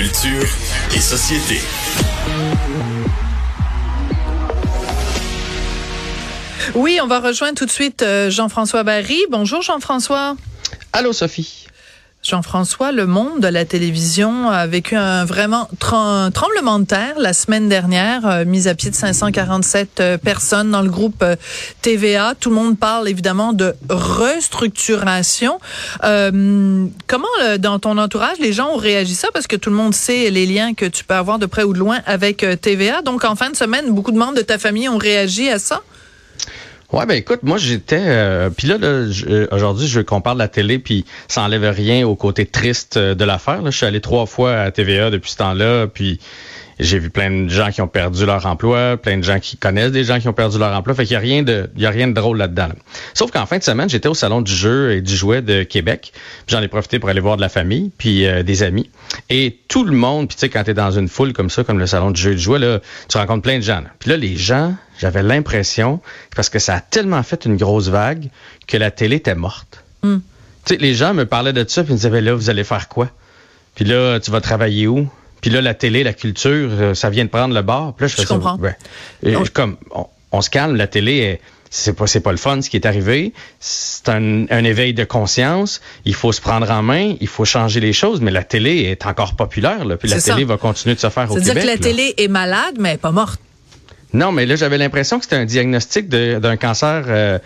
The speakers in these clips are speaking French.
Culture et société. Oui, on va rejoindre tout de suite euh, Jean-François Barry. Bonjour Jean-François. Allô Sophie. Jean-François, le monde de la télévision a vécu un vraiment tremblement de terre la semaine dernière, euh, mise à pied de 547 euh, personnes dans le groupe euh, TVA. Tout le monde parle évidemment de restructuration. comment, dans ton entourage, les gens ont réagi ça? Parce que tout le monde sait les liens que tu peux avoir de près ou de loin avec TVA. Donc, en fin de semaine, beaucoup de membres de ta famille ont réagi à ça? Ouais, ben écoute, moi j'étais, euh, puis là, euh, aujourd'hui, je veux qu'on parle de la télé, puis ça enlève rien au côté triste euh, de l'affaire. Je suis allé trois fois à TVA depuis ce temps-là, puis j'ai vu plein de gens qui ont perdu leur emploi, plein de gens qui connaissent des gens qui ont perdu leur emploi. Fait qu'il y a rien de, il y a rien de drôle là-dedans. Sauf qu'en fin de semaine, j'étais au salon du jeu et du jouet de Québec. J'en ai profité pour aller voir de la famille, puis des amis. Et tout le monde, puis tu sais, quand t'es dans une foule comme ça, comme le salon du jeu et du jouet, là, tu rencontres plein de gens. Puis là, les gens j'avais l'impression, parce que ça a tellement fait une grosse vague, que la télé était morte. Hmm. Tu sais, les gens me parlaient de ça, puis ils me disaient, ben là, vous allez faire quoi? Puis là, tu vas travailler où? Puis là, la télé, la culture, euh, ça vient de prendre le bord. Puis là, je, je comprends. comme, on, se calme, la télé c'est pas c'est pas le fun ce qui est arrivé. C'est un, éveil de conscience. Il faut se prendre en main. Il faut changer les choses. Mais la télé est encore populaire. Là, puis la télé va continuer de se faire au Québec. C'est-à-dire que la télé est malade, mais pas morte. Non, mais là, j'avais l'impression que c'était un diagnostic d'un cancer euh,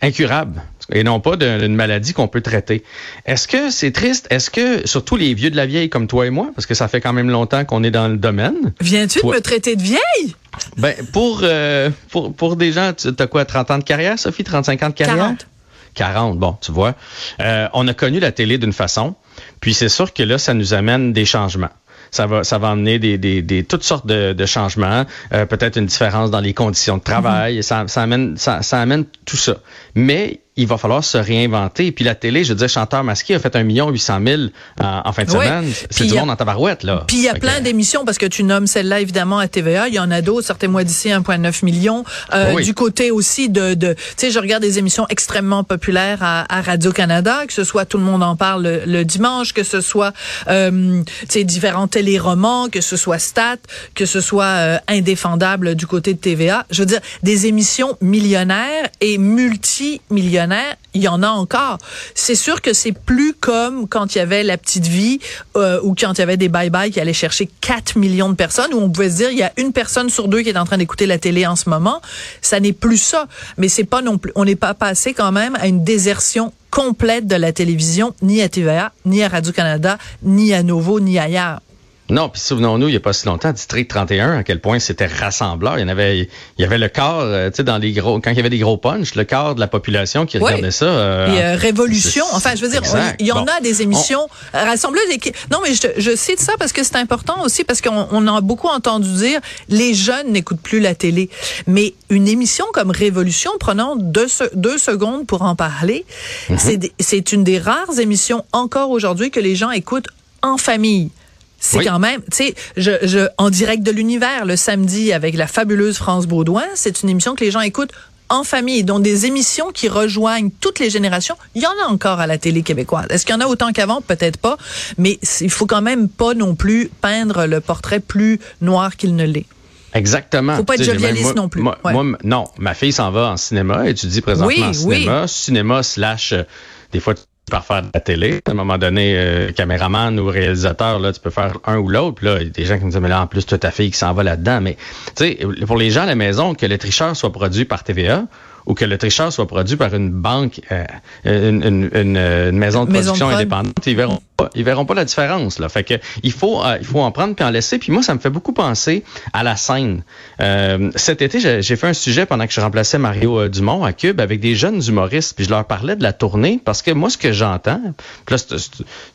incurable et non pas d'une maladie qu'on peut traiter. Est-ce que c'est triste? Est-ce que, surtout les vieux de la vieille comme toi et moi, parce que ça fait quand même longtemps qu'on est dans le domaine. Viens-tu de me traiter de vieille? Ben, pour, euh, pour, pour des gens, tu as quoi, 30 ans de carrière, Sophie? 35 ans de carrière? 40. 40, bon, tu vois. Euh, on a connu la télé d'une façon, puis c'est sûr que là, ça nous amène des changements ça va, ça va amener des, des, des toutes sortes de, de changements, euh, peut-être une différence dans les conditions de travail, mm-hmm. ça, ça, amène, ça, ça amène tout ça. Mais il va falloir se réinventer. Puis la télé, je dire, Chanteur Masqué a fait un million huit cent mille en fin de semaine. C'est du monde en tabarouette, là. Puis il y a plein d'émissions, parce que tu nommes celle-là, évidemment, à TVA. Il y en a d'autres, sortez-moi d'ici 1,9 million. Euh, Du côté aussi de, de tu sais, je regarde des émissions extrêmement populaires à, à Radio-Canada, que ce soit Tout le monde en parle le, dimanche, que ce soit, euh, tu sais, différents téléromans, que ce soit Stat, que ce soit euh, Indéfendable du côté de TVA. Je veux dire, des émissions millionnaires et multimillionnaires il y en a encore. C'est sûr que c'est plus comme quand il y avait la petite vie euh, ou quand il y avait des bye-bye qui allaient chercher 4 millions de personnes où on pouvait se dire il y a une personne sur deux qui est en train d'écouter la télé en ce moment. Ça n'est plus ça. Mais c'est pas non plus, on n'est pas passé quand même à une désertion complète de la télévision, ni à TVA, ni à Radio-Canada, ni à Nouveau, ni ailleurs. Non, puis souvenons-nous, il n'y a pas si longtemps, District 31, à quel point c'était rassembleur. Il y en avait, il y avait le quart, euh, tu sais, dans les gros, quand il y avait des gros punchs, le quart de la population qui regardait ça. Euh, Et euh, Révolution, enfin, je veux dire, il y en a des émissions rassembleuses. non, mais je, je cite ça parce que c'est important aussi, parce qu'on on a beaucoup entendu dire, les jeunes n'écoutent plus la télé. Mais une émission comme Révolution, prenons deux, deux secondes pour en parler, mm-hmm. c'est une des rares émissions encore aujourd'hui que les gens écoutent en famille. C'est quand même, tu sais, je, je, en direct de l'univers le samedi avec la fabuleuse France Baudouin, c'est une émission que les gens écoutent en famille, dont des émissions qui rejoignent toutes les générations. Il y en a encore à la télé québécoise. Est-ce qu'il y en a autant qu'avant? Peut-être pas. Mais il faut quand même pas non plus peindre le portrait plus noir qu'il ne l'est. Exactement. Faut pas être jovialiste non plus. Moi, non, ma fille s'en va en cinéma, étudie présentement en cinéma, cinéma slash, euh, des fois par faire de la télé. À un moment donné, euh, caméraman ou réalisateur, là, tu peux faire un ou l'autre. Là, il y a des gens qui me disent, mais là, en plus, toute ta fille qui s'en va là-dedans. Mais, tu sais, pour les gens à la maison, que le tricheur soit produit par TVA ou que le tricheur soit produit par une banque, euh, une, une, maison de production indépendante, ils verront ils verront pas la différence là. Fait que il faut euh, il faut en prendre puis en laisser. Puis moi ça me fait beaucoup penser à la scène. Euh, cet été j'ai fait un sujet pendant que je remplaçais Mario euh, Dumont à Cube avec des jeunes humoristes puis je leur parlais de la tournée parce que moi ce que j'entends, là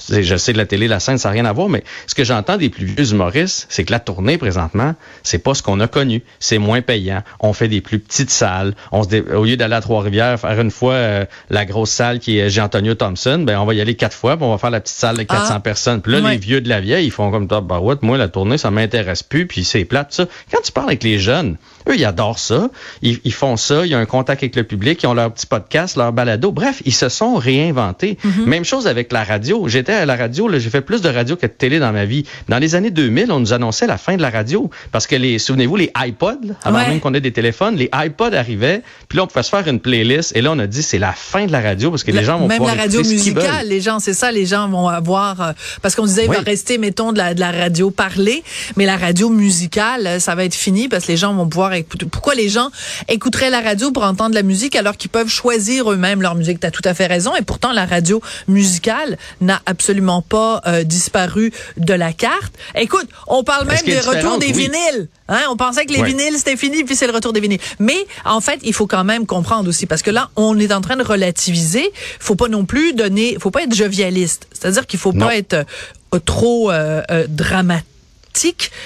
je sais de la télé la scène ça n'a rien à voir mais ce que j'entends des plus vieux humoristes c'est que la tournée présentement c'est pas ce qu'on a connu, c'est moins payant. On fait des plus petites salles. On se au lieu d'aller à Trois-Rivières faire une fois la grosse salle qui est Jean-Antonio Thompson, ben on va y aller quatre fois, puis on va faire la petite salle de 400 ah. personnes. Puis là, les vieux de la vieille, ils font comme toi, bah ouais, moi, la tournée, ça m'intéresse plus, puis c'est plate, ça. Quand tu parles avec les jeunes, Eux, ils adorent ça. Ils, ils, font ça. Ils ont un contact avec le public. Ils ont leur petit podcast, leur balado. Bref, ils se sont réinventés. Mm-hmm. Même chose avec la radio. J'étais à la radio. J'ai fait plus de radio que de télé dans ma vie. Dans les années 2000, on nous annonçait la fin de la radio parce que les, souvenez-vous, les iPods, avant même qu'on ait des téléphones, les iPods arrivaient. Puis là, on pouvait se faire une playlist. Et là, on a dit c'est la fin de la radio parce que les gens vont même la radio musicale. Les gens, c'est ça. Les gens vont avoir euh, parce qu'on disait il va rester, mettons, de la, de la radio parlée, mais la radio musicale, ça va être fini parce que les gens vont pouvoir. Pourquoi les gens écouteraient la radio pour entendre la musique alors qu'ils peuvent choisir eux-mêmes leur musique? Tu as tout à fait raison. Et pourtant, la radio musicale n'a absolument pas euh, disparu de la carte. Écoute, on parle même des retours des vinyles. Hein? On pensait que les vinyles, c'était fini, puis c'est le retour des vinyles. Mais en fait, il faut quand même comprendre aussi, parce que là, on est en train de relativiser. faut pas non plus donner, faut pas être jovialiste. C'est-à-dire qu'il faut pas être euh, trop euh, dramatique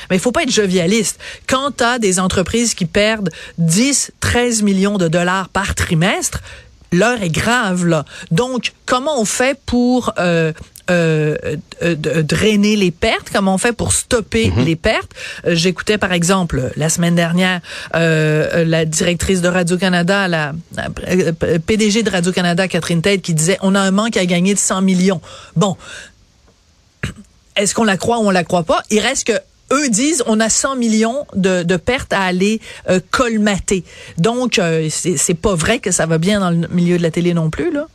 mais il faut pas être jovialiste. Quand tu as des entreprises qui perdent 10, 13 millions de dollars par trimestre, l'heure est grave là. Donc, comment on fait pour euh, euh, euh drainer les pertes, comment on fait pour stopper mhm. les pertes. Euh, j'écoutais par exemple la semaine dernière euh, la directrice de Radio-Canada, la, la, PDG de Radio-Canada, Catherine Tate, qui disait on a un manque à gagner de 100 millions. Bon, est-ce qu'on la croit ou on la croit pas? Il reste que eux disent on a 100 millions de, de pertes à aller euh, colmater. Donc euh, c'est pas vrai que ça va bien dans le milieu de la télé non plus là.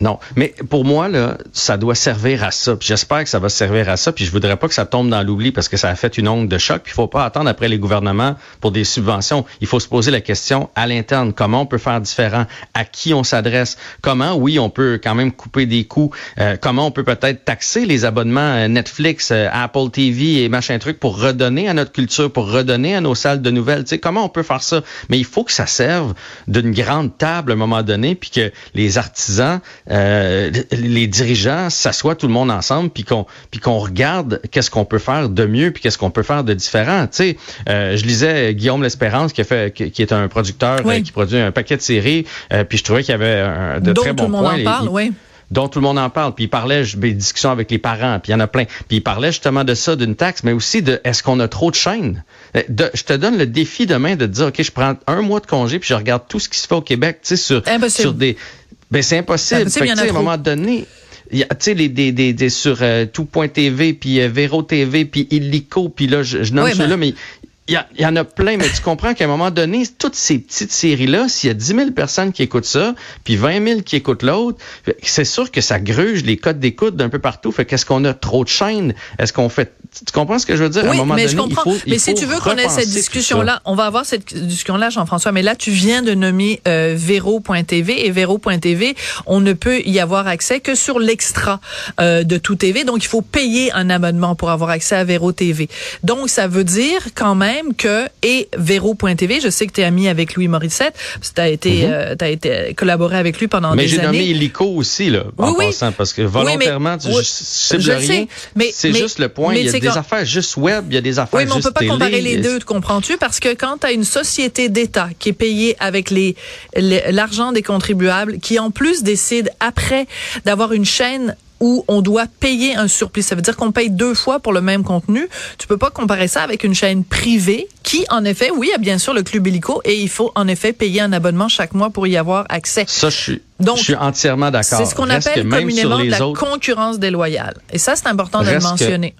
Non, mais pour moi là, ça doit servir à ça. J'espère que ça va servir à ça. Puis je voudrais pas que ça tombe dans l'oubli parce que ça a fait une onde de choc. Puis faut pas attendre après les gouvernements pour des subventions. Il faut se poser la question à l'interne comment on peut faire différent, à qui on s'adresse, comment oui on peut quand même couper des coûts, euh, comment on peut peut-être taxer les abonnements euh, Netflix, euh, Apple TV et machin truc pour redonner à notre culture, pour redonner à nos salles de nouvelles? Tu sais comment on peut faire ça? Mais il faut que ça serve d'une grande table à un moment donné, puis que les artisans euh, les dirigeants s'assoient tout le monde ensemble puis qu'on puis qu'on regarde qu'est-ce qu'on peut faire de mieux puis qu'est-ce qu'on peut faire de différent. Tu sais, euh, je lisais Guillaume L'Espérance qui a fait qui, est un producteur euh, qui produit un paquet de séries puis je trouvais qu'il y avait un, de très bons tout le monde En parle, oui dont tout le monde en parle. Puis il parlait des discussions avec les parents, puis il y en a plein. Puis il parlait justement de ça, d'une taxe, mais aussi de est-ce qu'on a trop de chaînes? je te donne le défi demain de dire, OK, je prends un mois de congé, puis je regarde tout ce qui se fait au Québec, tu sais, sur, sur des ben c'est impossible. fait, à un moment donné, tu sais les des, des, des sur euh, tout.tv puis euh, Véro TV puis Illico puis là je, je nomme ceux-là mais il y, en a plein, mais tu comprends qu'à un moment donné, toutes ces petites séries-là, s'il y a 10 000 personnes qui écoutent ça, puis 20 000 qui écoutent l'autre, c'est sûr que ça gruge les codes d'écoute d'un peu partout. Fait qu'est-ce qu'on a trop de chaînes? Est-ce qu'on fait... Tu comprends ce que je veux dire? Oui, à un moment mais donné, je comprends. Il faut, mais si tu veux qu'on ait cette discussion-là, on va avoir cette discussion-là, Jean-François, mais là, tu viens de nommer euh, Véro.tv et Véro.tv, on ne peut y avoir accès que sur l'extra euh, de tout TV. Donc, il faut payer un abonnement pour avoir accès à Véro TV. Donc, ça veut dire quand même que et Véro.tv, je sais que tu es ami avec Louis Morissette, tu as été mm -hmm. as été collaboré avec lui pendant des années. Mais j'ai nommé Illico aussi là en oui, passant parce que volontairement oui, mais, tu cibles je rien. C'est juste le point, il y a des quand... affaires juste web, il y a des affaires juste Oui, mais on peut pas télé, comparer les deux, comprends-tu? Parce que quand tu as une société d'État qui est payée avec les l'argent des contribuables qui en plus décide après d'avoir une chaîne où on doit payer un surplus. Ça veut dire qu'on paye deux fois pour le même contenu. Tu peux pas comparer ça avec une chaîne privée qui, en effet, oui, a bien sûr le club illico et il faut en effet payer un abonnement chaque mois pour y avoir accès. Ça, je suis, Donc, je suis entièrement d'accord. C'est ce qu'on appelle communément de la autres... concurrence déloyale. Et ça, c'est important de le mentionner.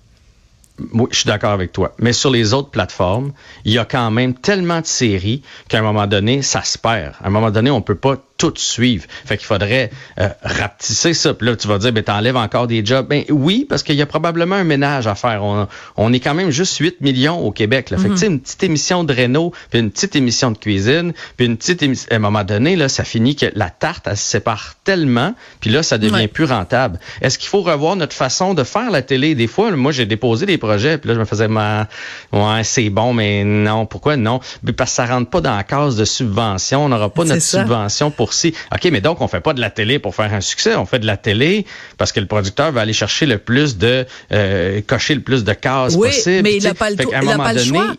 Oui, je suis d'accord avec toi. Mais sur les autres plateformes, il y a quand même tellement de séries qu'à un moment donné, ça se perd. À un moment donné, on peut pas tout suivre. Fait qu'il faudrait euh, rapetisser ça. Puis là, tu vas dire, ben t'enlèves encore des jobs. Ben oui, parce qu'il y a probablement un ménage à faire. On, on est quand même juste 8 millions au Québec. Là. Fait que tu sais, une petite émission de Renault, puis une petite émission de cuisine, puis une petite émission... À un moment donné, là, ça finit que la tarte, elle se sépare tellement, puis là, ça devient ouais. plus rentable. Est-ce qu'il faut revoir notre façon de faire la télé? Des fois, moi, j'ai déposé des projets, puis là, je me faisais, ma... ouais, c'est bon, mais non, pourquoi non? Parce que ça rentre pas dans la case de subvention. On n'aura pas notre ça. subvention pour OK, mais donc, on fait pas de la télé pour faire un succès. On fait de la télé parce que le producteur va aller chercher le plus de, euh, cocher le plus de cases oui, possible. mais il n'a pas le, il a pas le choix.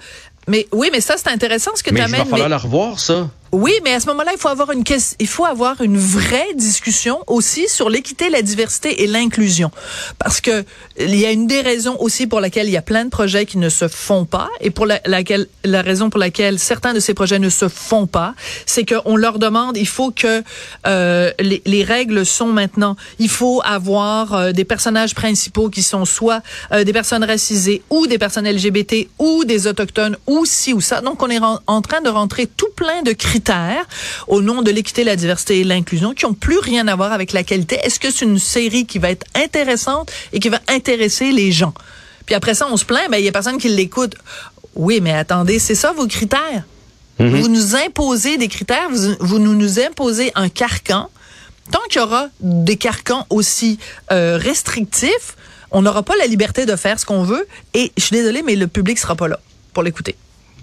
Mais oui, mais ça, c'est intéressant ce que tu amènes. Il va falloir mais... le revoir, ça. Oui, mais à ce moment-là, il faut avoir une il faut avoir une vraie discussion aussi sur l'équité, la diversité et l'inclusion, parce que il y a une des raisons aussi pour laquelle il y a plein de projets qui ne se font pas et pour la, laquelle la raison pour laquelle certains de ces projets ne se font pas, c'est qu'on leur demande, il faut que euh, les, les, règles sont maintenant, il faut avoir euh, des personnages principaux qui sont soit euh, des personnes racisées ou des personnes LGBT ou des autochtones ou ci ou ça. Donc on est en train de rentrer tout plein de critères au nom de l'équité, la diversité et l'inclusion qui ont plus rien à voir avec la qualité. Est-ce que c'est une série qui va être intéressante et qui va intéresser les gens? Puis après ça, on se plaint, ben il y a personne qui l'écoute. Oui, mais attendez, c'est ça vos critères? Mm-hmm. Vous nous imposez des critères, vous, vous nous, nous imposez un carcan. Tant qu'il y aura des carcans aussi euh, restrictifs, on n'aura pas la liberté de faire ce qu'on veut. Et je suis désolée, mais le public sera pas là pour l'écouter.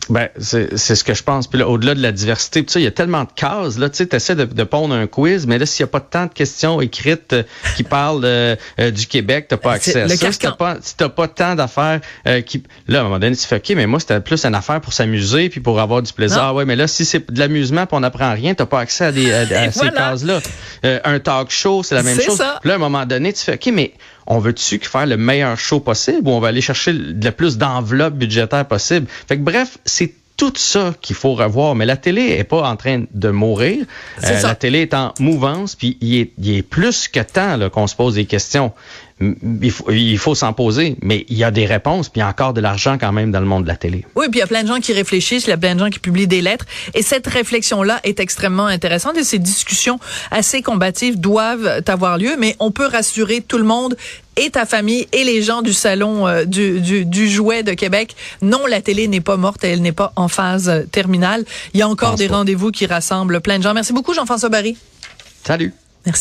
Ben, c'est ce que je pense. Puis là, au-delà de la diversité, il y a tellement de cases. Là, tu sais, essaies de, de pondre un quiz, mais là, s'il n'y a pas tant de questions écrites euh, qui parlent euh, du Québec, t'as pas accès à ça. Si t'as pas, si pas tant d'affaires euh, qui. Là, à un moment donné, tu fais OK, mais moi, c'était plus une affaire pour s'amuser puis pour avoir du plaisir. Ah ouais, mais là, si c'est de l'amusement puis on n'apprend rien, t'as pas accès à, des, à, ces cases-là. un talk show, c'est la même chose. Ça. Là, à un moment donné, tu fais OK, mais on veut-tu faire le meilleur show possible ou on va aller chercher le plus d'enveloppe budgétaire possible? Fait que bref, c'est tout ça qu'il faut revoir. Mais la télé est pas en train de mourir. Euh, la télé est en mouvance, puis il est, il est plus que temps qu'on se pose des questions il faut, il faut s'en poser, mais il y a des réponses, puis il y a encore de l'argent quand même dans le monde de la télé. Oui, puis il y a plein de gens qui réfléchissent, il y a plein de gens qui publient des lettres, et cette réflexion-là est extrêmement intéressante, et ces discussions assez combatives doivent avoir lieu, mais on peut rassurer tout le monde et ta famille et les gens du salon euh, du, du, du, jouet de Québec. Non, la télé n'est pas morte, elle n'est pas en phase terminale. Il y a encore des rendez-vous qui rassemblent plein de gens. Merci beaucoup, Jean-François Barry. Salut.